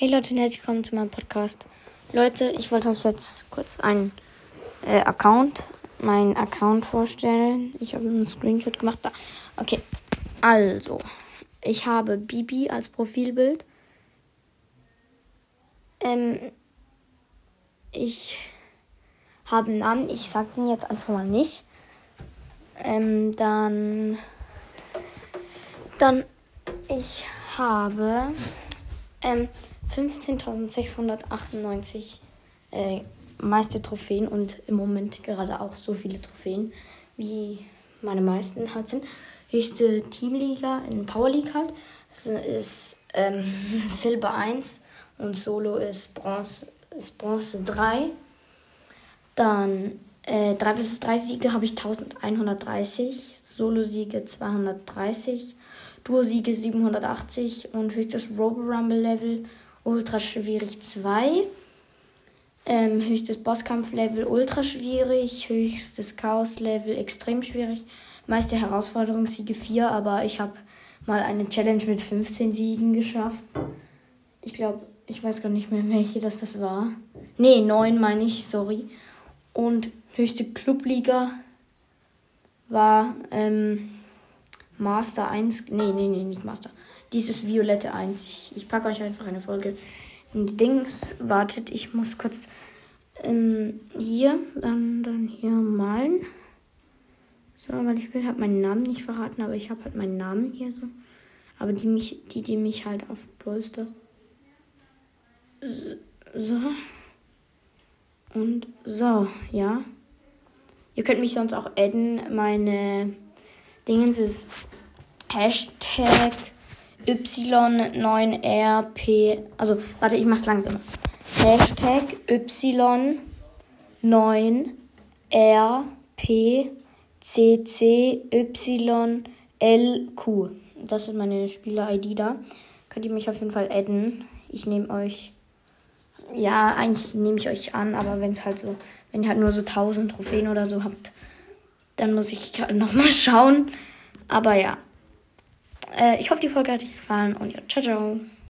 Hey Leute und herzlich willkommen zu meinem Podcast. Leute, ich wollte euch jetzt kurz einen äh, Account, meinen Account vorstellen. Ich habe einen Screenshot gemacht. Da. Okay, also, ich habe Bibi als Profilbild. Ähm, ich habe einen Namen, ich sage den jetzt einfach mal nicht. Ähm, dann, dann, ich habe ähm, 15.698 äh, meiste Trophäen und im Moment gerade auch so viele Trophäen, wie meine meisten halt sind. Höchste Teamliga in Power League halt. Das ist ähm, Silber 1 und Solo ist Bronze, ist Bronze 3. Dann äh, 3 vs 3 Siege habe ich 1130, Solo-Siege 230, Duo-Siege 780 und höchstes Robo Rumble Level ultra schwierig 2. Ähm, höchstes Bosskampf-Level ultra schwierig, höchstes Chaos-Level extrem schwierig, meiste Herausforderungssiege 4, aber ich habe mal eine Challenge mit 15 Siegen geschafft. Ich glaube, ich weiß gar nicht mehr, welche das, das war. Nee, 9 meine ich, sorry. Und höchste Clubliga war ähm, Master 1. Nee, nee, nee, nicht Master. Dieses Violette 1. Ich, ich packe euch einfach eine Folge in die Dings. Wartet, ich muss kurz ähm, hier, dann, dann hier malen. So, weil ich will halt meinen Namen nicht verraten, aber ich habe halt meinen Namen hier so. Aber die mich, die, die mich halt auf Brüste. So. Und so, ja. Ihr könnt mich sonst auch adden. Meine Dingens ist Hashtag Y9RP. Also, warte, ich mach's langsamer. Hashtag Y9RPCCYLQ. Das ist meine Spieler-ID da. Könnt ihr mich auf jeden Fall adden. Ich nehme euch. Ja, eigentlich nehme ich euch an, aber wenn es halt so, wenn ihr halt nur so 1000 Trophäen oder so habt, dann muss ich halt nochmal schauen. Aber ja. Äh, ich hoffe, die Folge hat euch gefallen und ja, ciao, ciao.